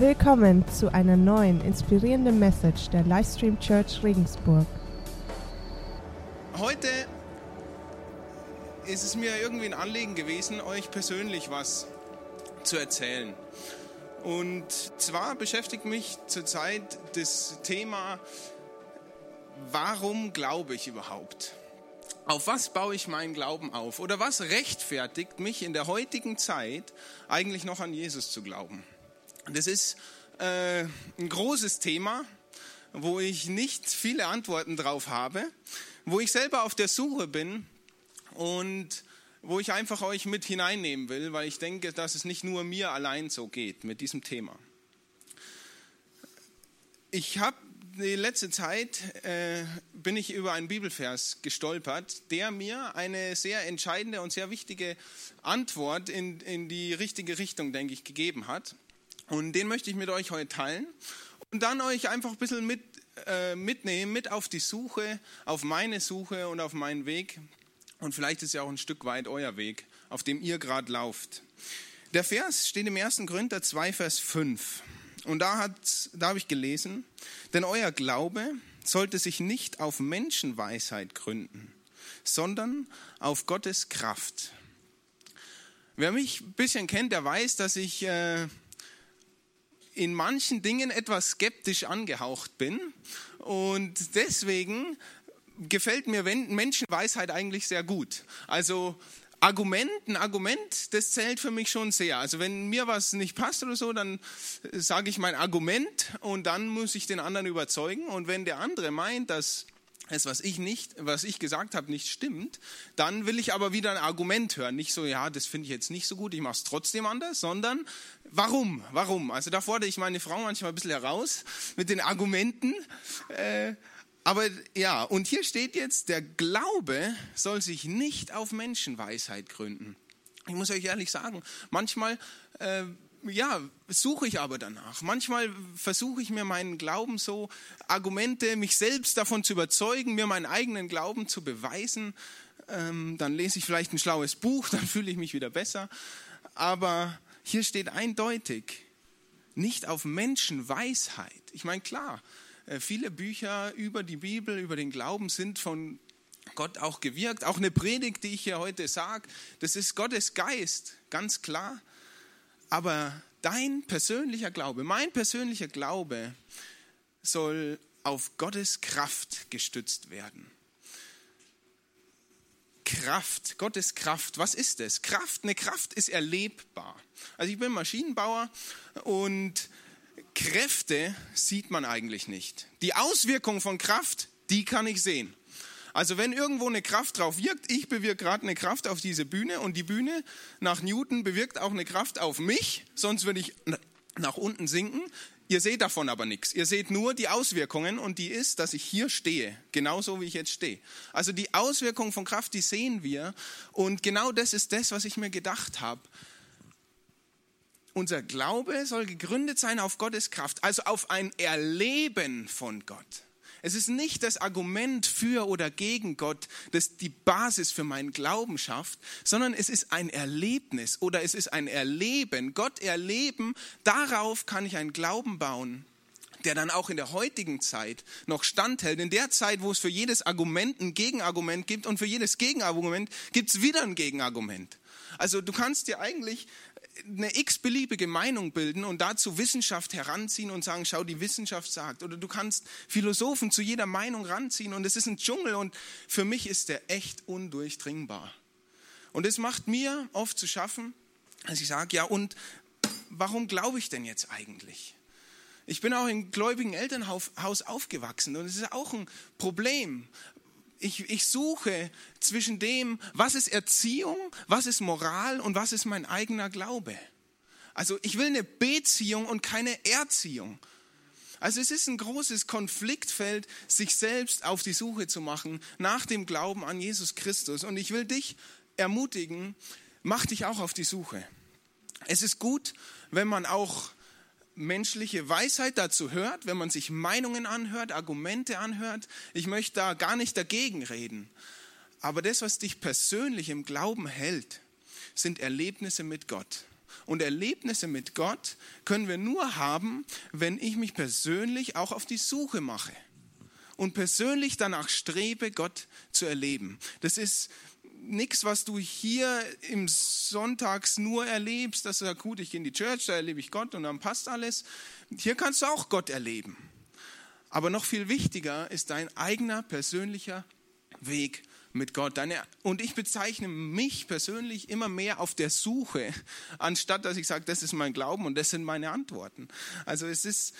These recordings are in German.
Willkommen zu einer neuen inspirierenden Message der Livestream Church Regensburg. Heute ist es mir irgendwie ein Anliegen gewesen, euch persönlich was zu erzählen. Und zwar beschäftigt mich zurzeit das Thema, warum glaube ich überhaupt? Auf was baue ich meinen Glauben auf? Oder was rechtfertigt mich in der heutigen Zeit eigentlich noch an Jesus zu glauben? Das ist äh, ein großes Thema, wo ich nicht viele Antworten drauf habe, wo ich selber auf der Suche bin und wo ich einfach euch mit hineinnehmen will, weil ich denke, dass es nicht nur mir allein so geht mit diesem Thema. Ich habe die letzte Zeit äh, bin ich über einen Bibelvers gestolpert, der mir eine sehr entscheidende und sehr wichtige Antwort in, in die richtige Richtung, denke ich, gegeben hat. Und den möchte ich mit euch heute teilen und dann euch einfach ein bisschen mit, äh, mitnehmen, mit auf die Suche, auf meine Suche und auf meinen Weg. Und vielleicht ist ja auch ein Stück weit euer Weg, auf dem ihr gerade lauft. Der Vers steht im 1. Korinther 2, Vers 5. Und da, da habe ich gelesen, denn euer Glaube sollte sich nicht auf Menschenweisheit gründen, sondern auf Gottes Kraft. Wer mich ein bisschen kennt, der weiß, dass ich äh, in manchen Dingen etwas skeptisch angehaucht bin. Und deswegen gefällt mir Menschenweisheit eigentlich sehr gut. Also Argument, ein Argument, das zählt für mich schon sehr. Also wenn mir was nicht passt oder so, dann sage ich mein Argument und dann muss ich den anderen überzeugen. Und wenn der andere meint, dass es, was ich nicht, was ich gesagt habe, nicht stimmt, dann will ich aber wieder ein Argument hören. Nicht so, ja, das finde ich jetzt nicht so gut, ich mache es trotzdem anders, sondern warum? Warum? Also da fordere ich meine Frau manchmal ein bisschen heraus mit den Argumenten. Äh, aber ja, und hier steht jetzt, der Glaube soll sich nicht auf Menschenweisheit gründen. Ich muss euch ehrlich sagen, manchmal äh, ja, suche ich aber danach. Manchmal versuche ich mir meinen Glauben so, Argumente, mich selbst davon zu überzeugen, mir meinen eigenen Glauben zu beweisen. Ähm, dann lese ich vielleicht ein schlaues Buch, dann fühle ich mich wieder besser. Aber hier steht eindeutig, nicht auf Menschenweisheit. Ich meine, klar, äh, viele Bücher über die Bibel, über den Glauben sind von Gott auch gewirkt. Auch eine Predigt, die ich hier heute sage, das ist Gottes Geist, ganz klar. Aber dein persönlicher Glaube, mein persönlicher Glaube soll auf Gottes Kraft gestützt werden. Kraft, Gottes Kraft, was ist es? Kraft, eine Kraft ist erlebbar. Also ich bin Maschinenbauer und Kräfte sieht man eigentlich nicht. Die Auswirkung von Kraft, die kann ich sehen. Also wenn irgendwo eine Kraft drauf wirkt, ich bewirke gerade eine Kraft auf diese Bühne und die Bühne nach Newton bewirkt auch eine Kraft auf mich, sonst würde ich nach unten sinken. Ihr seht davon aber nichts. Ihr seht nur die Auswirkungen und die ist, dass ich hier stehe, genauso wie ich jetzt stehe. Also die Auswirkung von Kraft, die sehen wir und genau das ist das, was ich mir gedacht habe. Unser Glaube soll gegründet sein auf Gottes Kraft, also auf ein Erleben von Gott. Es ist nicht das Argument für oder gegen Gott, das die Basis für meinen Glauben schafft, sondern es ist ein Erlebnis oder es ist ein Erleben. Gott erleben, darauf kann ich einen Glauben bauen, der dann auch in der heutigen Zeit noch standhält. In der Zeit, wo es für jedes Argument ein Gegenargument gibt und für jedes Gegenargument gibt es wieder ein Gegenargument. Also du kannst dir eigentlich eine x-beliebige Meinung bilden und dazu Wissenschaft heranziehen und sagen, schau, die Wissenschaft sagt. Oder du kannst Philosophen zu jeder Meinung ranziehen und es ist ein Dschungel und für mich ist der echt undurchdringbar. Und es macht mir oft zu schaffen, dass ich sage, ja und warum glaube ich denn jetzt eigentlich? Ich bin auch im gläubigen Elternhaus aufgewachsen und es ist auch ein Problem ich, ich suche zwischen dem, was ist Erziehung, was ist Moral und was ist mein eigener Glaube. Also ich will eine Beziehung und keine Erziehung. Also es ist ein großes Konfliktfeld, sich selbst auf die Suche zu machen nach dem Glauben an Jesus Christus. Und ich will dich ermutigen, mach dich auch auf die Suche. Es ist gut, wenn man auch menschliche Weisheit dazu hört, wenn man sich Meinungen anhört, Argumente anhört. Ich möchte da gar nicht dagegen reden. Aber das, was dich persönlich im Glauben hält, sind Erlebnisse mit Gott. und Erlebnisse mit Gott können wir nur haben, wenn ich mich persönlich auch auf die Suche mache und persönlich danach strebe, Gott zu erleben. Das ist nichts, was du hier im Sonntags nur erlebst, dass du sagst, gut, ich gehe in die Church, da erlebe ich Gott und dann passt alles. Hier kannst du auch Gott erleben. Aber noch viel wichtiger ist dein eigener persönlicher Weg mit Gott. Deine, und ich bezeichne mich persönlich immer mehr auf der Suche, anstatt dass ich sage, das ist mein Glauben und das sind meine Antworten. Also es ist,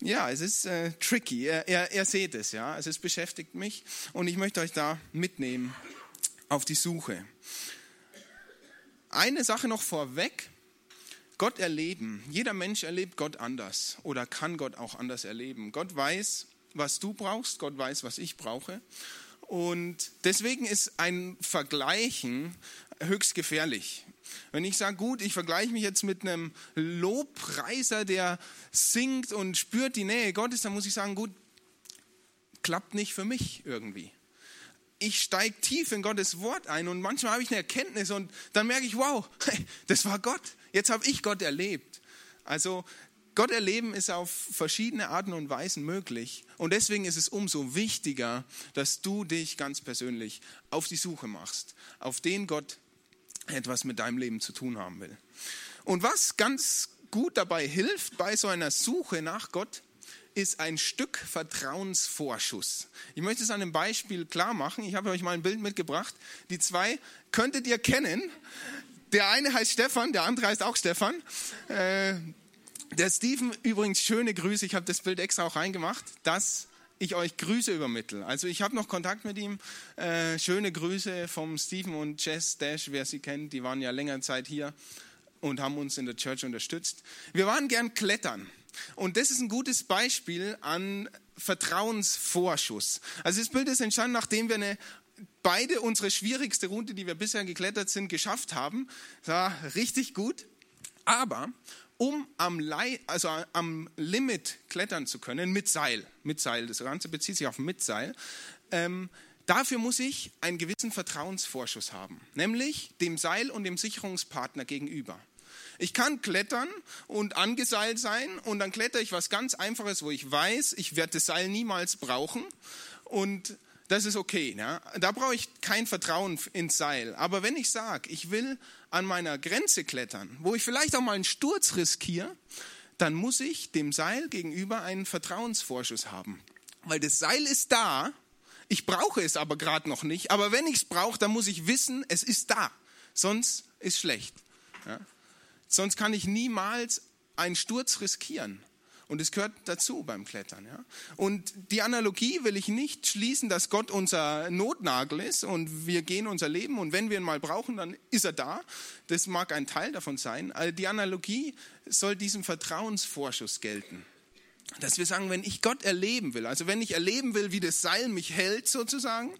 ja, es ist äh, tricky. Er, er, er seht es, ja. Es beschäftigt mich und ich möchte euch da mitnehmen auf die Suche. Eine Sache noch vorweg. Gott erleben. Jeder Mensch erlebt Gott anders oder kann Gott auch anders erleben. Gott weiß, was du brauchst. Gott weiß, was ich brauche. Und deswegen ist ein Vergleichen höchst gefährlich. Wenn ich sage, gut, ich vergleiche mich jetzt mit einem Lobpreiser, der singt und spürt die Nähe Gottes, dann muss ich sagen, gut, klappt nicht für mich irgendwie. Ich steige tief in Gottes Wort ein und manchmal habe ich eine Erkenntnis und dann merke ich, wow, das war Gott. Jetzt habe ich Gott erlebt. Also Gott erleben ist auf verschiedene Arten und Weisen möglich. Und deswegen ist es umso wichtiger, dass du dich ganz persönlich auf die Suche machst, auf den Gott etwas mit deinem Leben zu tun haben will. Und was ganz gut dabei hilft bei so einer Suche nach Gott, ist ein Stück Vertrauensvorschuss. Ich möchte es an einem Beispiel klar machen. Ich habe euch mal ein Bild mitgebracht. Die zwei könntet ihr kennen. Der eine heißt Stefan, der andere heißt auch Stefan. Äh, der Steven, übrigens schöne Grüße, ich habe das Bild extra auch reingemacht, dass ich euch Grüße übermittle. Also ich habe noch Kontakt mit ihm. Äh, schöne Grüße vom Steven und Jess Dash, wer sie kennt, die waren ja längere Zeit hier und haben uns in der Church unterstützt. Wir waren gern klettern. Und das ist ein gutes Beispiel an Vertrauensvorschuss. Also das Bild ist entstanden, nachdem wir eine, beide unsere schwierigste Route, die wir bisher geklettert sind, geschafft haben. Das war richtig gut. Aber um am, also am Limit klettern zu können, mit Seil, mit Seil, das Ganze bezieht sich auf Mitseil, ähm, dafür muss ich einen gewissen Vertrauensvorschuss haben, nämlich dem Seil und dem Sicherungspartner gegenüber. Ich kann klettern und angeseilt sein und dann klettere ich was ganz Einfaches, wo ich weiß, ich werde das Seil niemals brauchen und das ist okay. Ne? Da brauche ich kein Vertrauen ins Seil. Aber wenn ich sage, ich will an meiner Grenze klettern, wo ich vielleicht auch mal einen Sturz riskiere, dann muss ich dem Seil gegenüber einen Vertrauensvorschuss haben. Weil das Seil ist da, ich brauche es aber gerade noch nicht. Aber wenn ich es brauche, dann muss ich wissen, es ist da. Sonst ist schlecht. Ja? Sonst kann ich niemals einen Sturz riskieren. Und es gehört dazu beim Klettern. Ja? Und die Analogie will ich nicht schließen, dass Gott unser Notnagel ist und wir gehen unser Leben und wenn wir ihn mal brauchen, dann ist er da. Das mag ein Teil davon sein. Also die Analogie soll diesem Vertrauensvorschuss gelten. Dass wir sagen, wenn ich Gott erleben will, also wenn ich erleben will, wie das Seil mich hält sozusagen,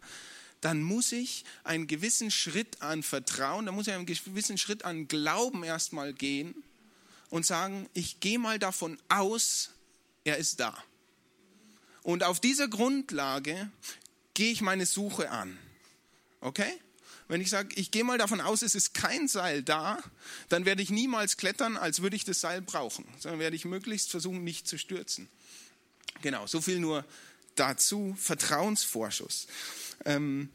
dann muss ich einen gewissen Schritt an Vertrauen, dann muss ich einen gewissen Schritt an Glauben erstmal gehen und sagen, ich gehe mal davon aus, er ist da. Und auf dieser Grundlage gehe ich meine Suche an. Okay? Wenn ich sage, ich gehe mal davon aus, es ist kein Seil da, dann werde ich niemals klettern, als würde ich das Seil brauchen, sondern werde ich möglichst versuchen, nicht zu stürzen. Genau, so viel nur dazu. Vertrauensvorschuss. Ähm,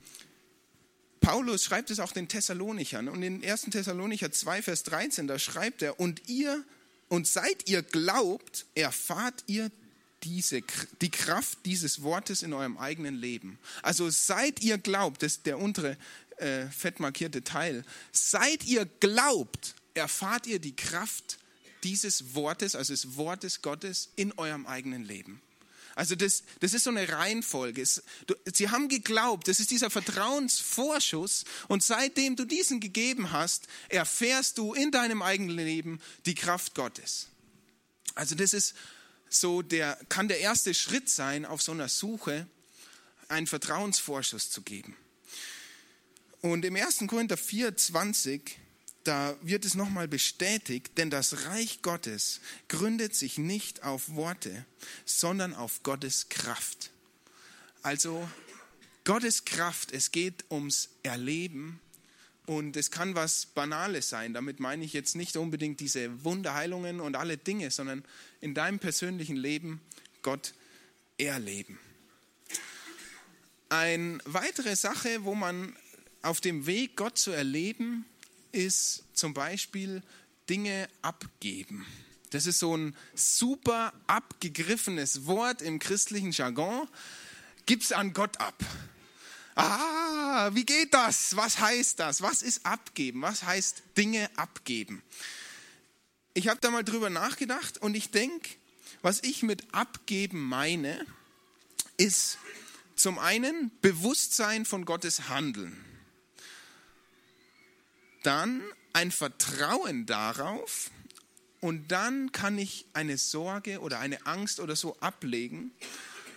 Paulus schreibt es auch den Thessalonichern und in 1. Thessalonicher 2, Vers 13, da schreibt er, und ihr, und seit ihr glaubt, erfahrt ihr diese, die Kraft dieses Wortes in eurem eigenen Leben. Also seit ihr glaubt, das ist der untere äh, fett markierte Teil, seit ihr glaubt, erfahrt ihr die Kraft dieses Wortes, also des Wortes Gottes in eurem eigenen Leben. Also das, das ist so eine Reihenfolge. Sie haben geglaubt, das ist dieser Vertrauensvorschuss und seitdem du diesen gegeben hast, erfährst du in deinem eigenen Leben die Kraft Gottes. Also das ist so der, kann der erste Schritt sein auf so einer Suche, einen Vertrauensvorschuss zu geben. Und im 1. Korinther 4, 20 da wird es nochmal bestätigt, denn das Reich Gottes gründet sich nicht auf Worte, sondern auf Gottes Kraft. Also Gottes Kraft, es geht ums Erleben Und es kann was Banales sein. Damit meine ich jetzt nicht unbedingt diese Wunderheilungen und alle Dinge, sondern in deinem persönlichen Leben Gott erleben. Eine weitere Sache, wo man auf dem Weg, Gott zu erleben, ist zum Beispiel Dinge abgeben. Das ist so ein super abgegriffenes Wort im christlichen Jargon. Gib's an Gott ab. Ah, wie geht das? Was heißt das? Was ist abgeben? Was heißt Dinge abgeben? Ich habe da mal drüber nachgedacht und ich denke, was ich mit abgeben meine, ist zum einen Bewusstsein von Gottes Handeln. Dann ein Vertrauen darauf und dann kann ich eine Sorge oder eine Angst oder so ablegen.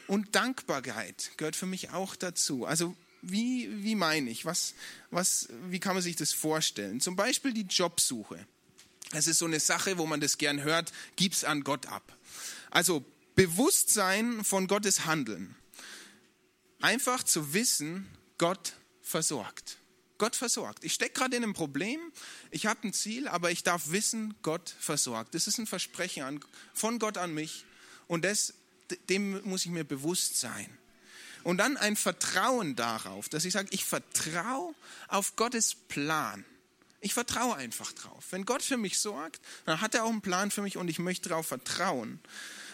Und Dankbarkeit gehört für mich auch dazu. Also wie, wie meine ich? Was, was, wie kann man sich das vorstellen? Zum Beispiel die Jobsuche. Es ist so eine Sache, wo man das gern hört, gib's an Gott ab. Also Bewusstsein von Gottes Handeln. Einfach zu wissen, Gott versorgt. Gott versorgt. Ich stecke gerade in einem Problem, ich habe ein Ziel, aber ich darf wissen, Gott versorgt. Das ist ein Versprechen an, von Gott an mich und das, dem muss ich mir bewusst sein. Und dann ein Vertrauen darauf, dass ich sage, ich vertraue auf Gottes Plan. Ich vertraue einfach drauf. Wenn Gott für mich sorgt, dann hat er auch einen Plan für mich und ich möchte darauf vertrauen.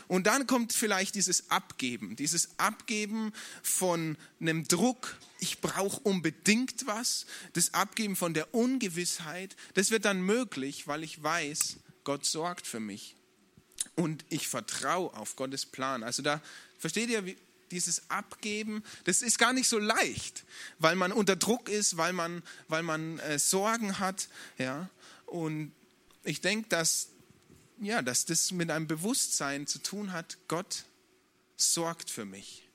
Und dann kommt vielleicht dieses Abgeben, dieses Abgeben von einem Druck, ich brauche unbedingt was, das Abgeben von der Ungewissheit, das wird dann möglich, weil ich weiß, Gott sorgt für mich. Und ich vertraue auf Gottes Plan. Also da, versteht ihr, wie, dieses Abgeben, das ist gar nicht so leicht, weil man unter Druck ist, weil man, weil man äh, Sorgen hat. Ja? Und ich denke, dass ja, dass das mit einem Bewusstsein zu tun hat, Gott sorgt für mich.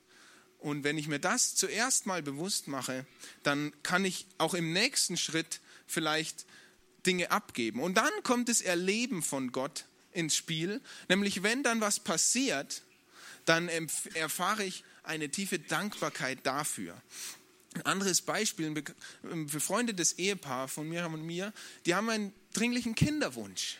Und wenn ich mir das zuerst mal bewusst mache, dann kann ich auch im nächsten Schritt vielleicht Dinge abgeben. Und dann kommt das Erleben von Gott ins Spiel, nämlich wenn dann was passiert, dann erfahre ich eine tiefe Dankbarkeit dafür. Ein anderes Beispiel, ein befreundetes Ehepaar von Miriam und mir, die haben einen dringlichen Kinderwunsch.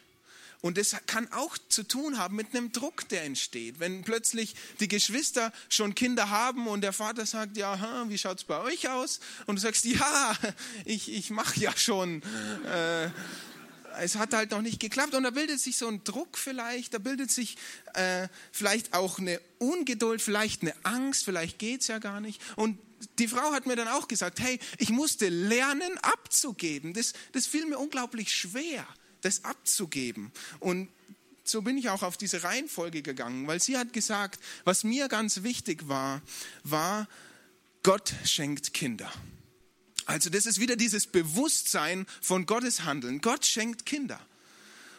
Und das kann auch zu tun haben mit einem Druck, der entsteht. Wenn plötzlich die Geschwister schon Kinder haben und der Vater sagt, ja, wie schaut es bei euch aus? Und du sagst, ja, ich, ich mache ja schon. Äh, es hat halt noch nicht geklappt und da bildet sich so ein Druck vielleicht, da bildet sich äh, vielleicht auch eine Ungeduld, vielleicht eine Angst, vielleicht geht es ja gar nicht. Und die Frau hat mir dann auch gesagt, hey, ich musste lernen abzugeben. Das, das fiel mir unglaublich schwer das abzugeben. Und so bin ich auch auf diese Reihenfolge gegangen, weil sie hat gesagt, was mir ganz wichtig war, war, Gott schenkt Kinder. Also das ist wieder dieses Bewusstsein von Gottes Handeln. Gott schenkt Kinder.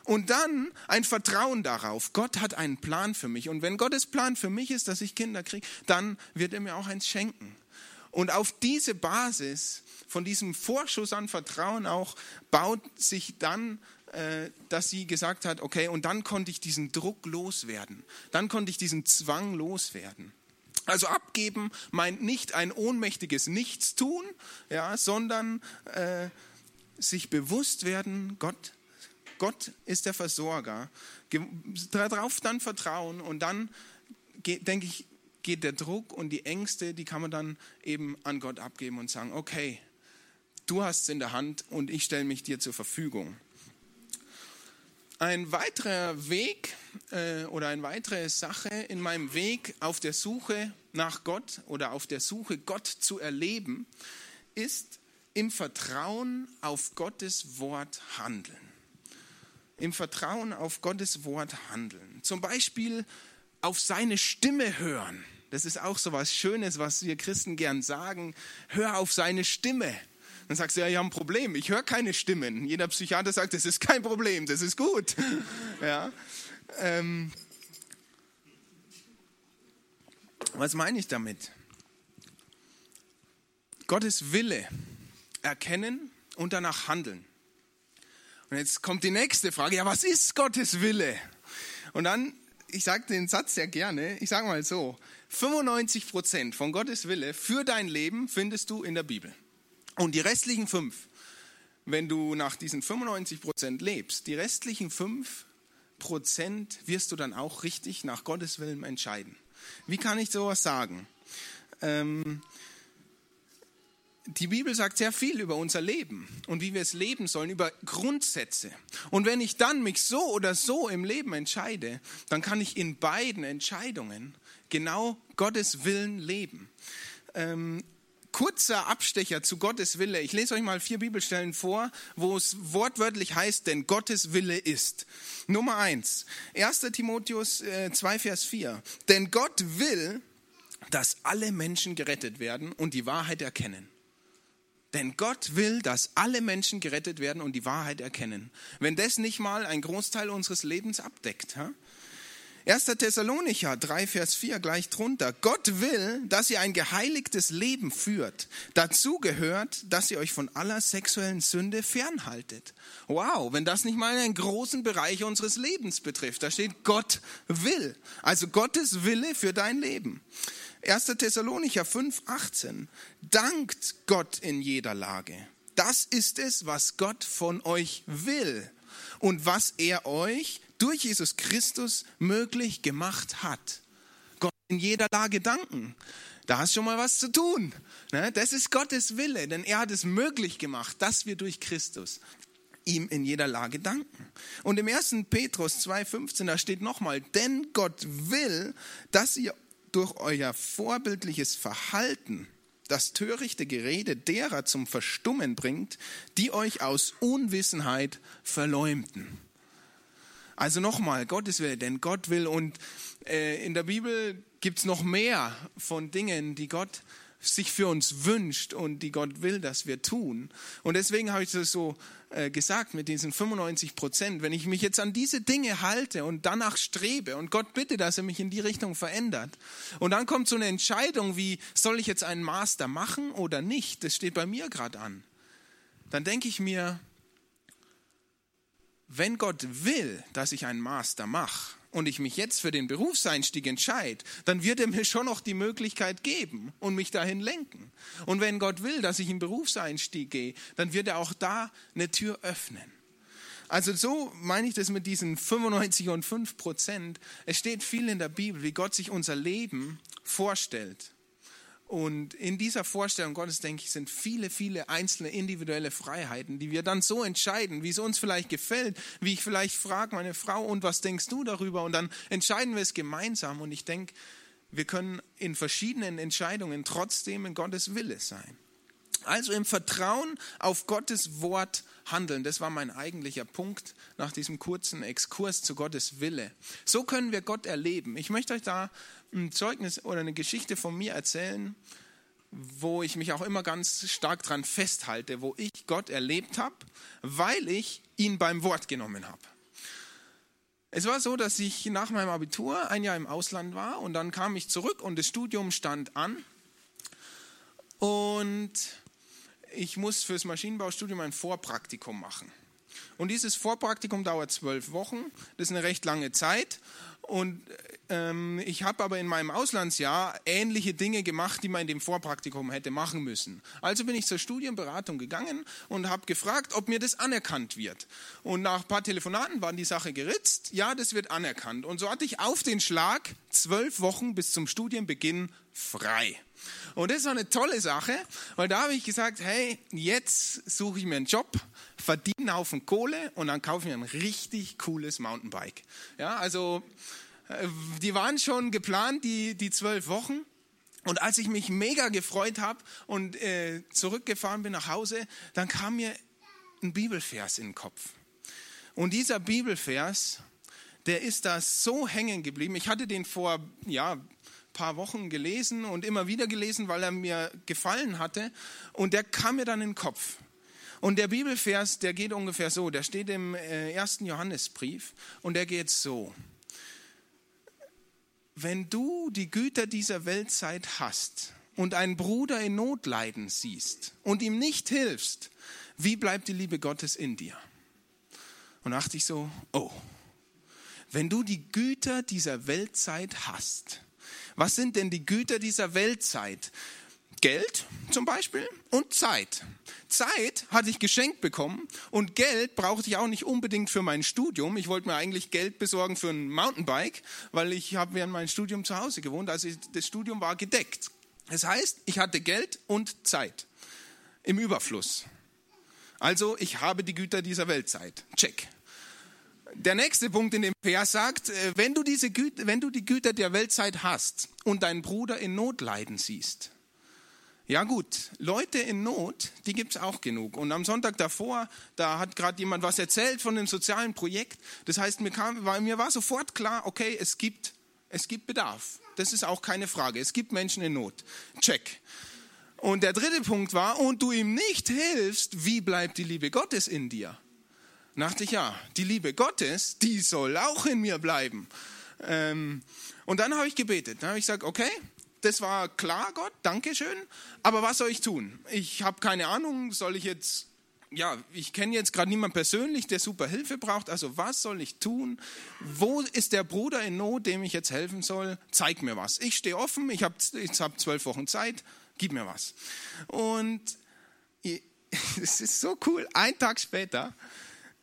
Und dann ein Vertrauen darauf, Gott hat einen Plan für mich. Und wenn Gottes Plan für mich ist, dass ich Kinder kriege, dann wird er mir auch eins schenken. Und auf diese Basis, von diesem Vorschuss an Vertrauen auch, baut sich dann dass sie gesagt hat, okay, und dann konnte ich diesen Druck loswerden. Dann konnte ich diesen Zwang loswerden. Also abgeben meint nicht ein ohnmächtiges Nichtstun, ja, sondern äh, sich bewusst werden, Gott, Gott ist der Versorger. Darauf dann vertrauen und dann, denke ich, geht der Druck und die Ängste, die kann man dann eben an Gott abgeben und sagen, okay, du hast es in der Hand und ich stelle mich dir zur Verfügung. Ein weiterer Weg äh, oder eine weitere Sache in meinem Weg auf der Suche nach Gott oder auf der Suche, Gott zu erleben, ist im Vertrauen auf Gottes Wort handeln. Im Vertrauen auf Gottes Wort handeln. Zum Beispiel auf seine Stimme hören. Das ist auch so was Schönes, was wir Christen gern sagen. Hör auf seine Stimme. Dann sagst du, ja, ich habe ein Problem, ich höre keine Stimmen. Jeder Psychiater sagt, das ist kein Problem, das ist gut. Ja. Ähm, was meine ich damit? Gottes Wille erkennen und danach handeln. Und jetzt kommt die nächste Frage, ja, was ist Gottes Wille? Und dann, ich sage den Satz sehr gerne, ich sage mal so, 95 Prozent von Gottes Wille für dein Leben findest du in der Bibel. Und die restlichen fünf wenn du nach diesen 95 Prozent lebst, die restlichen 5 Prozent wirst du dann auch richtig nach Gottes Willen entscheiden. Wie kann ich sowas sagen? Ähm, die Bibel sagt sehr viel über unser Leben und wie wir es leben sollen, über Grundsätze. Und wenn ich dann mich so oder so im Leben entscheide, dann kann ich in beiden Entscheidungen genau Gottes Willen leben. Ähm, kurzer Abstecher zu Gottes Wille. Ich lese euch mal vier Bibelstellen vor, wo es wortwörtlich heißt, denn Gottes Wille ist. Nummer eins, 1. Timotheus 2, äh, Vers 4. Denn Gott will, dass alle Menschen gerettet werden und die Wahrheit erkennen. Denn Gott will, dass alle Menschen gerettet werden und die Wahrheit erkennen. Wenn das nicht mal ein Großteil unseres Lebens abdeckt. 1. Thessalonicher 3, Vers 4 gleich drunter. Gott will, dass ihr ein geheiligtes Leben führt. Dazu gehört, dass ihr euch von aller sexuellen Sünde fernhaltet. Wow, wenn das nicht mal einen großen Bereich unseres Lebens betrifft. Da steht Gott will. Also Gottes Wille für dein Leben. 1. Thessalonicher 5, 18. Dankt Gott in jeder Lage. Das ist es, was Gott von euch will und was er euch durch Jesus Christus möglich gemacht hat. Gott in jeder Lage danken. Da hast schon mal was zu tun. Ne? Das ist Gottes Wille, denn er hat es möglich gemacht, dass wir durch Christus ihm in jeder Lage danken. Und im 1. Petrus 2,15, da steht nochmal, denn Gott will, dass ihr durch euer vorbildliches Verhalten das törichte Gerede derer zum Verstummen bringt, die euch aus Unwissenheit verleumden. Also nochmal, Gottes Wille, denn Gott will und äh, in der Bibel gibt es noch mehr von Dingen, die Gott sich für uns wünscht und die Gott will, dass wir tun. Und deswegen habe ich das so äh, gesagt mit diesen 95 Prozent. Wenn ich mich jetzt an diese Dinge halte und danach strebe und Gott bitte, dass er mich in die Richtung verändert. Und dann kommt so eine Entscheidung wie, soll ich jetzt einen Master machen oder nicht? Das steht bei mir gerade an. Dann denke ich mir, wenn Gott will, dass ich einen Master mache und ich mich jetzt für den Berufseinstieg entscheide, dann wird er mir schon noch die Möglichkeit geben und mich dahin lenken. Und wenn Gott will, dass ich in Berufseinstieg gehe, dann wird er auch da eine Tür öffnen. Also so meine ich das mit diesen 95 und 5 Prozent. Es steht viel in der Bibel, wie Gott sich unser Leben vorstellt. Und in dieser Vorstellung Gottes, denke ich, sind viele, viele einzelne individuelle Freiheiten, die wir dann so entscheiden, wie es uns vielleicht gefällt, wie ich vielleicht frage meine Frau, und was denkst du darüber? Und dann entscheiden wir es gemeinsam. Und ich denke, wir können in verschiedenen Entscheidungen trotzdem in Gottes Wille sein. Also im Vertrauen auf Gottes Wort handeln. Das war mein eigentlicher Punkt nach diesem kurzen Exkurs zu Gottes Wille. So können wir Gott erleben. Ich möchte euch da ein Zeugnis oder eine Geschichte von mir erzählen, wo ich mich auch immer ganz stark dran festhalte, wo ich Gott erlebt habe, weil ich ihn beim Wort genommen habe. Es war so, dass ich nach meinem Abitur ein Jahr im Ausland war und dann kam ich zurück und das Studium stand an und ich muss fürs Maschinenbaustudium ein Vorpraktikum machen. Und dieses Vorpraktikum dauert zwölf Wochen, das ist eine recht lange Zeit und ähm, ich habe aber in meinem Auslandsjahr ähnliche Dinge gemacht, die man in dem Vorpraktikum hätte machen müssen. Also bin ich zur Studienberatung gegangen und habe gefragt, ob mir das anerkannt wird. Und nach ein paar Telefonaten war die Sache geritzt. Ja, das wird anerkannt. Und so hatte ich auf den Schlag zwölf Wochen bis zum Studienbeginn frei. Und das war eine tolle Sache, weil da habe ich gesagt, hey, jetzt suche ich mir einen Job, verdiene einen Haufen Kohle und dann kaufe ich mir ein richtig cooles Mountainbike. Ja, also äh, die waren schon geplant, die, die zwölf Wochen. Und als ich mich mega gefreut habe und äh, zurückgefahren bin nach Hause, dann kam mir ein Bibelvers in den Kopf. Und dieser Bibelvers, der ist da so hängen geblieben. Ich hatte den vor ja, paar Wochen gelesen und immer wieder gelesen, weil er mir gefallen hatte. Und der kam mir dann in den Kopf. Und der Bibelvers, der geht ungefähr so, der steht im äh, ersten Johannesbrief und der geht so wenn du die Güter dieser Weltzeit hast und einen Bruder in Not leiden siehst und ihm nicht hilfst, wie bleibt die Liebe Gottes in dir? Und dachte ich so, oh, wenn du die Güter dieser Weltzeit hast, was sind denn die Güter dieser Weltzeit? Geld zum Beispiel und Zeit. Zeit hatte ich geschenkt bekommen und Geld brauchte ich auch nicht unbedingt für mein Studium. Ich wollte mir eigentlich Geld besorgen für ein Mountainbike, weil ich habe während meinem Studium zu Hause gewohnt. Also das Studium war gedeckt. Das heißt, ich hatte Geld und Zeit im Überfluss. Also ich habe die Güter dieser Weltzeit. Check. Der nächste Punkt in dem Vers sagt, äh, wenn du, diese Güter, wenn du die Güter der Weltzeit hast und deinen Bruder in Not leiden siehst, ja gut, Leute in Not, die gibt es auch genug. Und am Sonntag davor, da hat gerade jemand was erzählt von dem sozialen Projekt. Das heißt, mir, kam, war, mir war sofort klar, okay, es gibt, es gibt Bedarf. Das ist auch keine Frage. Es gibt Menschen in Not. Check. Und der dritte Punkt war, und du ihm nicht hilfst, wie bleibt die Liebe Gottes in dir? Dachte ich, ja, die Liebe Gottes, die soll auch in mir bleiben. Ähm, und dann habe ich gebetet. Dann habe ich gesagt, okay, das war klar, Gott, danke schön. Aber was soll ich tun? Ich habe keine Ahnung, soll ich jetzt, ja, ich kenne jetzt gerade niemanden persönlich, der super Hilfe braucht. Also was soll ich tun? Wo ist der Bruder in Not, dem ich jetzt helfen soll? Zeig mir was. Ich stehe offen, ich habe ich hab zwölf Wochen Zeit, gib mir was. Und es ist so cool. Ein Tag später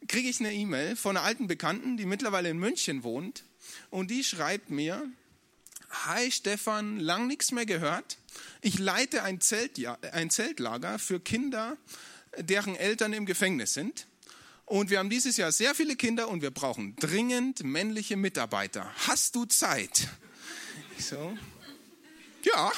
kriege ich eine E-Mail von einer alten Bekannten, die mittlerweile in München wohnt. Und die schreibt mir, Hi Stefan, lang nichts mehr gehört. Ich leite ein, Zeltja ein Zeltlager für Kinder, deren Eltern im Gefängnis sind. Und wir haben dieses Jahr sehr viele Kinder und wir brauchen dringend männliche Mitarbeiter. Hast du Zeit? Ich so, ja,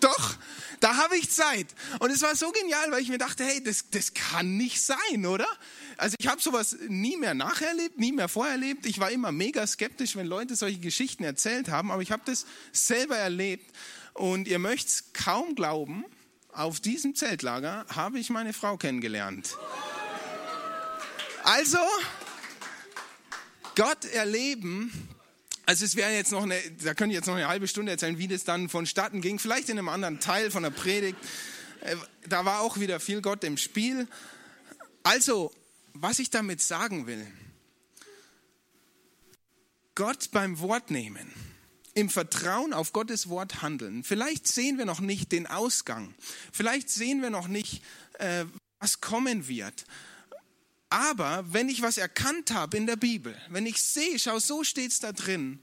doch, da habe ich Zeit. Und es war so genial, weil ich mir dachte, hey, das, das kann nicht sein, oder? Also ich habe sowas nie mehr nacherlebt, nie mehr vorerlebt. Ich war immer mega skeptisch, wenn Leute solche Geschichten erzählt haben, aber ich habe das selber erlebt. Und ihr möchtet es kaum glauben, auf diesem Zeltlager habe ich meine Frau kennengelernt. Also, Gott erleben, also es wäre jetzt noch eine, da könnte ich jetzt noch eine halbe Stunde erzählen, wie das dann vonstatten ging, vielleicht in einem anderen Teil von der Predigt. Äh, da war auch wieder viel Gott im Spiel. Also, was ich damit sagen will, Gott beim Wort nehmen, im Vertrauen auf Gottes Wort handeln. Vielleicht sehen wir noch nicht den Ausgang, vielleicht sehen wir noch nicht, äh, was kommen wird. Aber wenn ich was erkannt habe in der Bibel, wenn ich sehe, schau, so steht es da drin,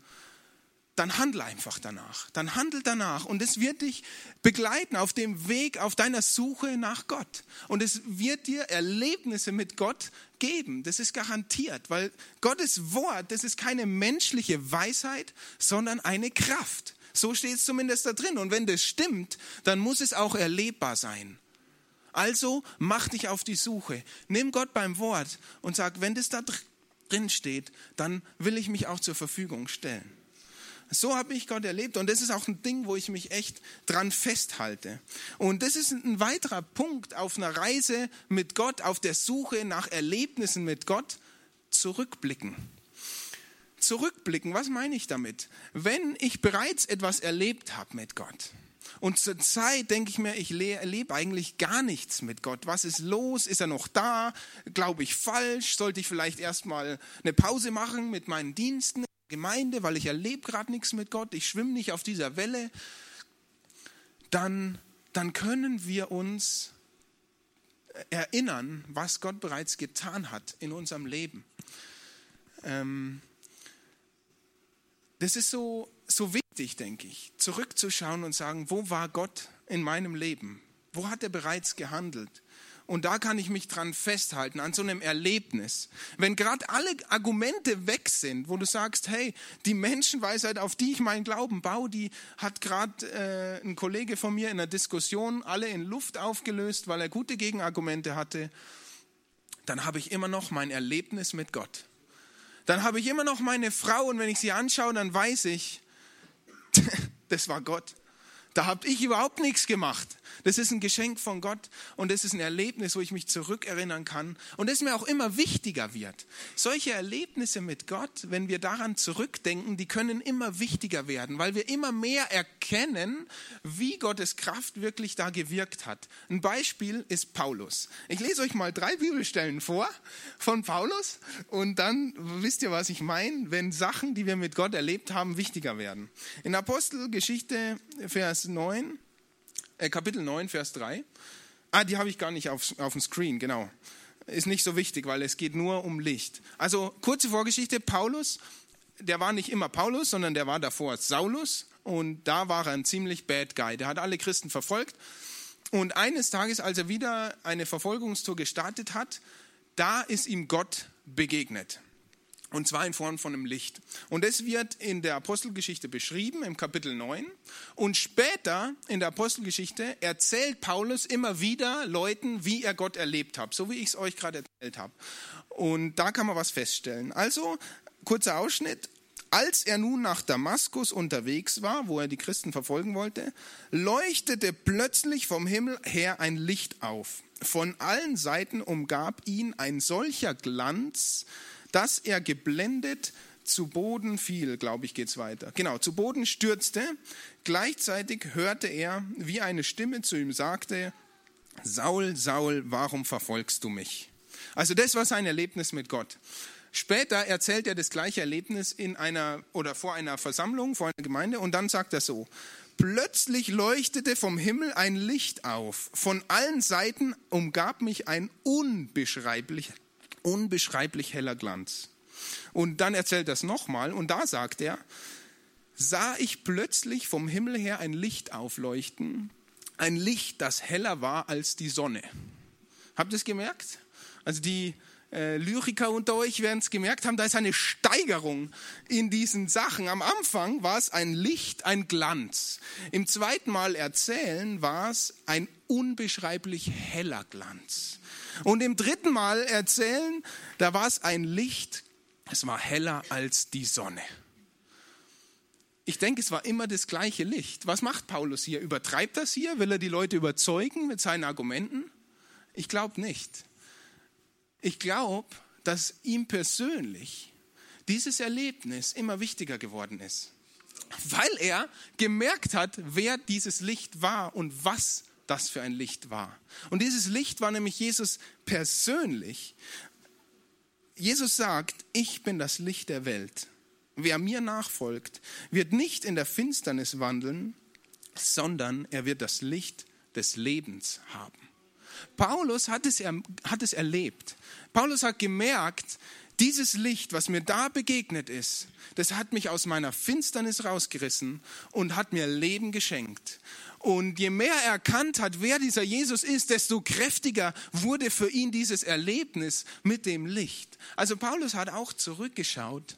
dann handle einfach danach. Dann handel danach und es wird dich begleiten auf dem Weg, auf deiner Suche nach Gott. Und es wird dir Erlebnisse mit Gott geben. Das ist garantiert, weil Gottes Wort, das ist keine menschliche Weisheit, sondern eine Kraft. So steht es zumindest da drin. Und wenn das stimmt, dann muss es auch erlebbar sein. Also mach dich auf die Suche. Nimm Gott beim Wort und sag, wenn das da drin steht, dann will ich mich auch zur Verfügung stellen. So habe ich Gott erlebt und das ist auch ein Ding, wo ich mich echt dran festhalte. Und das ist ein weiterer Punkt auf einer Reise mit Gott, auf der Suche nach Erlebnissen mit Gott, zurückblicken. Zurückblicken, was meine ich damit? Wenn ich bereits etwas erlebt habe mit Gott, und zur Zeit denke ich mir, ich erlebe eigentlich gar nichts mit Gott. Was ist los? Ist er noch da? Glaube ich falsch? Sollte ich vielleicht erstmal eine Pause machen mit meinen Diensten? Gemeinde, weil ich erlebe gerade nichts mit Gott, ich schwimme nicht auf dieser Welle, dann, dann können wir uns erinnern, was Gott bereits getan hat in unserem Leben. Ähm, das ist so, so wichtig, denke ich, zurückzuschauen und sagen, wo war Gott in meinem Leben? Wo hat er bereits gehandelt? Und da kann ich mich dran festhalten, an so einem Erlebnis. Wenn gerade alle Argumente weg sind, wo du sagst, hey, die Menschenweisheit, auf die ich meinen Glauben baue, die hat gerade äh, ein Kollege von mir in einer Diskussion alle in Luft aufgelöst, weil er gute Gegenargumente hatte, dann habe ich immer noch mein Erlebnis mit Gott. Dann habe ich immer noch meine Frau und wenn ich sie anschaue, dann weiß ich, das war Gott. Da habe ich überhaupt nichts gemacht. Das ist ein Geschenk von Gott und das ist ein Erlebnis, wo ich mich zurückerinnern kann und das mir auch immer wichtiger wird. Solche Erlebnisse mit Gott, wenn wir daran zurückdenken, die können immer wichtiger werden, weil wir immer mehr erkennen, wie Gottes Kraft wirklich da gewirkt hat. Ein Beispiel ist Paulus. Ich lese euch mal drei Bibelstellen vor von Paulus und dann wisst ihr, was ich meine, wenn Sachen, die wir mit Gott erlebt haben, wichtiger werden. In Apostelgeschichte, Vers 9 äh, Kapitel 9, Vers 3. Ah, die habe ich gar nicht auf, auf dem Screen, genau. Ist nicht so wichtig, weil es geht nur um Licht. Also kurze Vorgeschichte, Paulus, der war nicht immer Paulus, sondern der war davor Saulus und da war er ein ziemlich bad guy. Der hat alle Christen verfolgt und eines Tages, als er wieder eine Verfolgungstour gestartet hat, da ist ihm Gott begegnet. Und zwar in Form von einem Licht. Und das wird in der Apostelgeschichte beschrieben, im Kapitel 9. Und später in der Apostelgeschichte erzählt Paulus immer wieder Leuten, wie er Gott erlebt hat, so wie ich es euch gerade erzählt habe. Und da kann man was feststellen. Also, kurzer Ausschnitt. Als er nun nach Damaskus unterwegs war, wo er die Christen verfolgen wollte, leuchtete plötzlich vom Himmel her ein Licht auf. Von allen Seiten umgab ihn ein solcher Glanz, dass er geblendet zu Boden fiel, glaube ich, geht es weiter. Genau, zu Boden stürzte. Gleichzeitig hörte er, wie eine Stimme zu ihm sagte, Saul, Saul, warum verfolgst du mich? Also das war sein Erlebnis mit Gott. Später erzählt er das gleiche Erlebnis in einer oder vor einer Versammlung, vor einer Gemeinde und dann sagt er so: Plötzlich leuchtete vom Himmel ein Licht auf. Von allen Seiten umgab mich ein unbeschreiblich, unbeschreiblich heller Glanz. Und dann erzählt er es nochmal und da sagt er, sah ich plötzlich vom Himmel her ein Licht aufleuchten, ein Licht, das heller war als die Sonne. Habt ihr es gemerkt? Also die äh, Lyriker unter euch werden es gemerkt haben, da ist eine Steigerung in diesen Sachen. Am Anfang war es ein Licht, ein Glanz. Im zweiten Mal erzählen war es ein unbeschreiblich heller Glanz. Und im dritten Mal erzählen, da war es ein Licht, es war heller als die Sonne. Ich denke, es war immer das gleiche Licht. Was macht Paulus hier? Übertreibt das hier? Will er die Leute überzeugen mit seinen Argumenten? Ich glaube nicht. Ich glaube, dass ihm persönlich dieses Erlebnis immer wichtiger geworden ist, weil er gemerkt hat, wer dieses Licht war und was das für ein Licht war. Und dieses Licht war nämlich Jesus persönlich. Jesus sagt, ich bin das Licht der Welt. Wer mir nachfolgt, wird nicht in der Finsternis wandeln, sondern er wird das Licht des Lebens haben. Paulus hat es, hat es erlebt. Paulus hat gemerkt, dieses Licht, was mir da begegnet ist, das hat mich aus meiner Finsternis rausgerissen und hat mir Leben geschenkt. Und je mehr er erkannt hat, wer dieser Jesus ist, desto kräftiger wurde für ihn dieses Erlebnis mit dem Licht. Also Paulus hat auch zurückgeschaut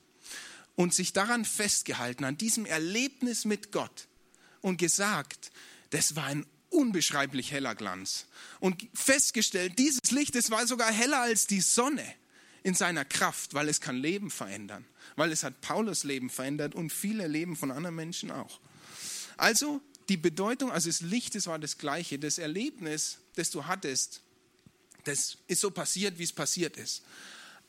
und sich daran festgehalten, an diesem Erlebnis mit Gott und gesagt, das war ein unbeschreiblich heller Glanz. Und festgestellt, dieses Licht, es war sogar heller als die Sonne in seiner Kraft, weil es kann Leben verändern. Weil es hat Paulus Leben verändert und viele Leben von anderen Menschen auch. Also die Bedeutung, also das Licht, das war das Gleiche. Das Erlebnis, das du hattest, das ist so passiert, wie es passiert ist.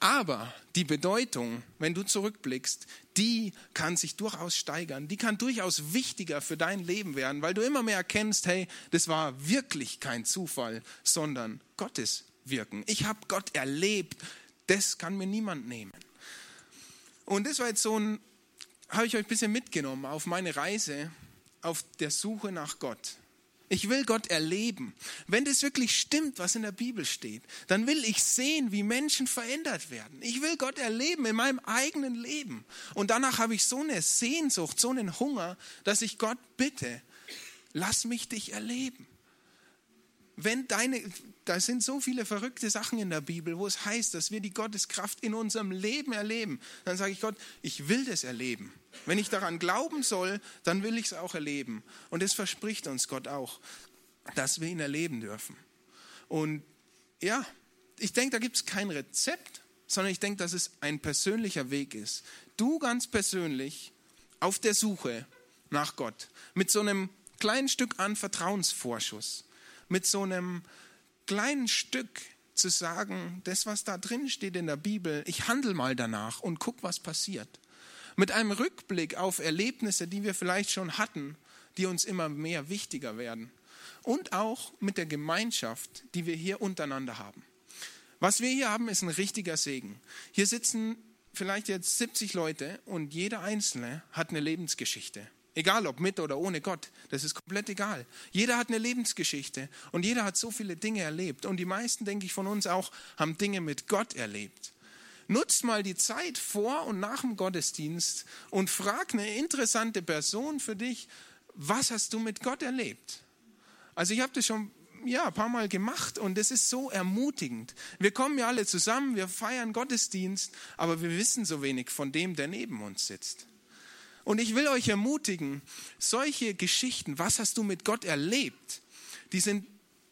Aber die Bedeutung, wenn du zurückblickst, die kann sich durchaus steigern. Die kann durchaus wichtiger für dein Leben werden, weil du immer mehr erkennst, hey, das war wirklich kein Zufall, sondern Gottes Wirken. Ich habe Gott erlebt. Das kann mir niemand nehmen. Und das war jetzt so ein, habe ich euch ein bisschen mitgenommen auf meine Reise auf der Suche nach Gott. Ich will Gott erleben. Wenn das wirklich stimmt, was in der Bibel steht, dann will ich sehen, wie Menschen verändert werden. Ich will Gott erleben in meinem eigenen Leben. Und danach habe ich so eine Sehnsucht, so einen Hunger, dass ich Gott bitte, lass mich dich erleben. Wenn deine, da sind so viele verrückte Sachen in der Bibel, wo es heißt, dass wir die Gotteskraft in unserem Leben erleben, dann sage ich Gott, ich will das erleben. Wenn ich daran glauben soll, dann will ich es auch erleben. Und es verspricht uns Gott auch, dass wir ihn erleben dürfen. Und ja, ich denke, da gibt es kein Rezept, sondern ich denke, dass es ein persönlicher Weg ist. Du ganz persönlich auf der Suche nach Gott, mit so einem kleinen Stück an Vertrauensvorschuss, mit so einem kleinen Stück zu sagen, das, was da drin steht in der Bibel, ich handle mal danach und guck, was passiert mit einem Rückblick auf Erlebnisse, die wir vielleicht schon hatten, die uns immer mehr wichtiger werden. Und auch mit der Gemeinschaft, die wir hier untereinander haben. Was wir hier haben, ist ein richtiger Segen. Hier sitzen vielleicht jetzt 70 Leute und jeder Einzelne hat eine Lebensgeschichte. Egal ob mit oder ohne Gott, das ist komplett egal. Jeder hat eine Lebensgeschichte und jeder hat so viele Dinge erlebt. Und die meisten, denke ich, von uns auch, haben Dinge mit Gott erlebt. Nutzt mal die Zeit vor und nach dem Gottesdienst und frag eine interessante Person für dich, was hast du mit Gott erlebt? Also ich habe das schon ja, ein paar Mal gemacht und es ist so ermutigend. Wir kommen ja alle zusammen, wir feiern Gottesdienst, aber wir wissen so wenig von dem, der neben uns sitzt. Und ich will euch ermutigen, solche Geschichten, was hast du mit Gott erlebt, die sind,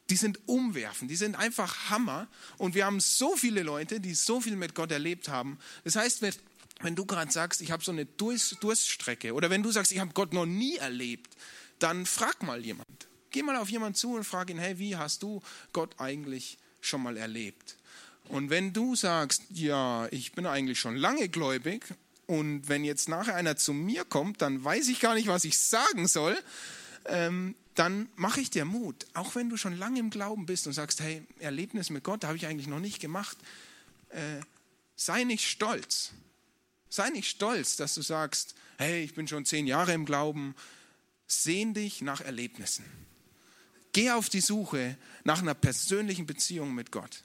die sind umwerfend, die sind einfach Hammer. Und wir haben so viele Leute, die so viel mit Gott erlebt haben. Das heißt, wenn, wenn du gerade sagst, ich habe so eine Durst, Durststrecke oder wenn du sagst, ich habe Gott noch nie erlebt, dann frag mal jemand. Geh mal auf jemanden zu und frag ihn, hey, wie hast du Gott eigentlich schon mal erlebt? Und wenn du sagst, ja, ich bin eigentlich schon lange gläubig und wenn jetzt nachher einer zu mir kommt, dann weiß ich gar nicht, was ich sagen soll. Ähm, dann mache ich dir Mut. Auch wenn du schon lange im Glauben bist und sagst, hey, Erlebnis mit Gott habe ich eigentlich noch nicht gemacht. Äh, sei nicht stolz. Sei nicht stolz, dass du sagst, hey, ich bin schon zehn Jahre im Glauben. Sehn dich nach Erlebnissen. Geh auf die Suche nach einer persönlichen Beziehung mit Gott.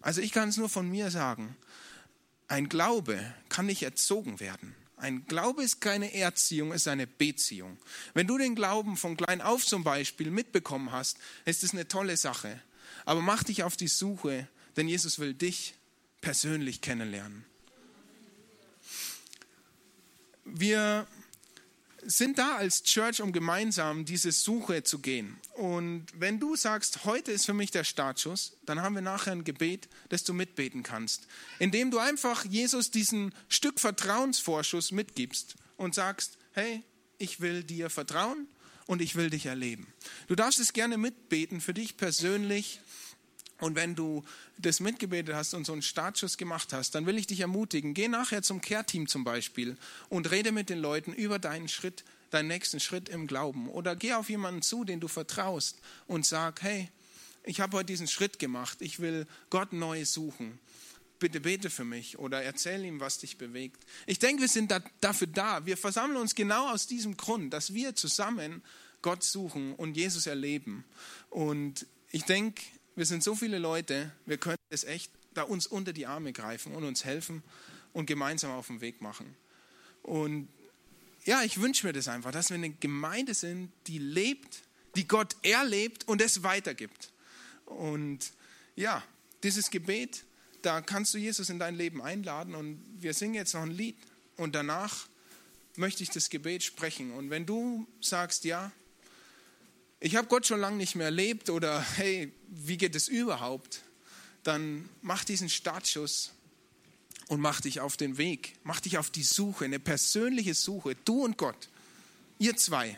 Also ich kann es nur von mir sagen. Ein Glaube kann nicht erzogen werden. Ein Glaube ist keine Erziehung, es ist eine Beziehung. Wenn du den Glauben von klein auf zum Beispiel mitbekommen hast, ist es eine tolle Sache. Aber mach dich auf die Suche, denn Jesus will dich persönlich kennenlernen. Wir sind da als Church, um gemeinsam diese Suche zu gehen. Und wenn du sagst, heute ist für mich der Startschuss, dann haben wir nachher ein Gebet, das du mitbeten kannst, indem du einfach Jesus diesen Stück Vertrauensvorschuss mitgibst und sagst, hey, ich will dir vertrauen und ich will dich erleben. Du darfst es gerne mitbeten für dich persönlich und wenn du das mitgebetet hast und so einen Startschuss gemacht hast, dann will ich dich ermutigen, geh nachher zum Care-Team zum Beispiel und rede mit den Leuten über deinen Schritt, deinen nächsten Schritt im Glauben. Oder geh auf jemanden zu, den du vertraust und sag, hey, ich habe heute diesen Schritt gemacht, ich will Gott neu suchen. Bitte bete für mich oder erzähl ihm, was dich bewegt. Ich denke, wir sind da, dafür da. Wir versammeln uns genau aus diesem Grund, dass wir zusammen Gott suchen und Jesus erleben. Und ich denke, wir sind so viele Leute, wir können es echt da uns unter die Arme greifen und uns helfen und gemeinsam auf den Weg machen. Und ja, ich wünsche mir das einfach, dass wir eine Gemeinde sind, die lebt, die Gott erlebt und es weitergibt. Und ja, dieses Gebet, da kannst du Jesus in dein Leben einladen und wir singen jetzt noch ein Lied und danach möchte ich das Gebet sprechen. Und wenn du sagst, ja, ich habe Gott schon lange nicht mehr erlebt oder hey, wie geht es überhaupt? Dann mach diesen Startschuss und mach dich auf den Weg, mach dich auf die Suche, eine persönliche Suche, du und Gott, ihr zwei.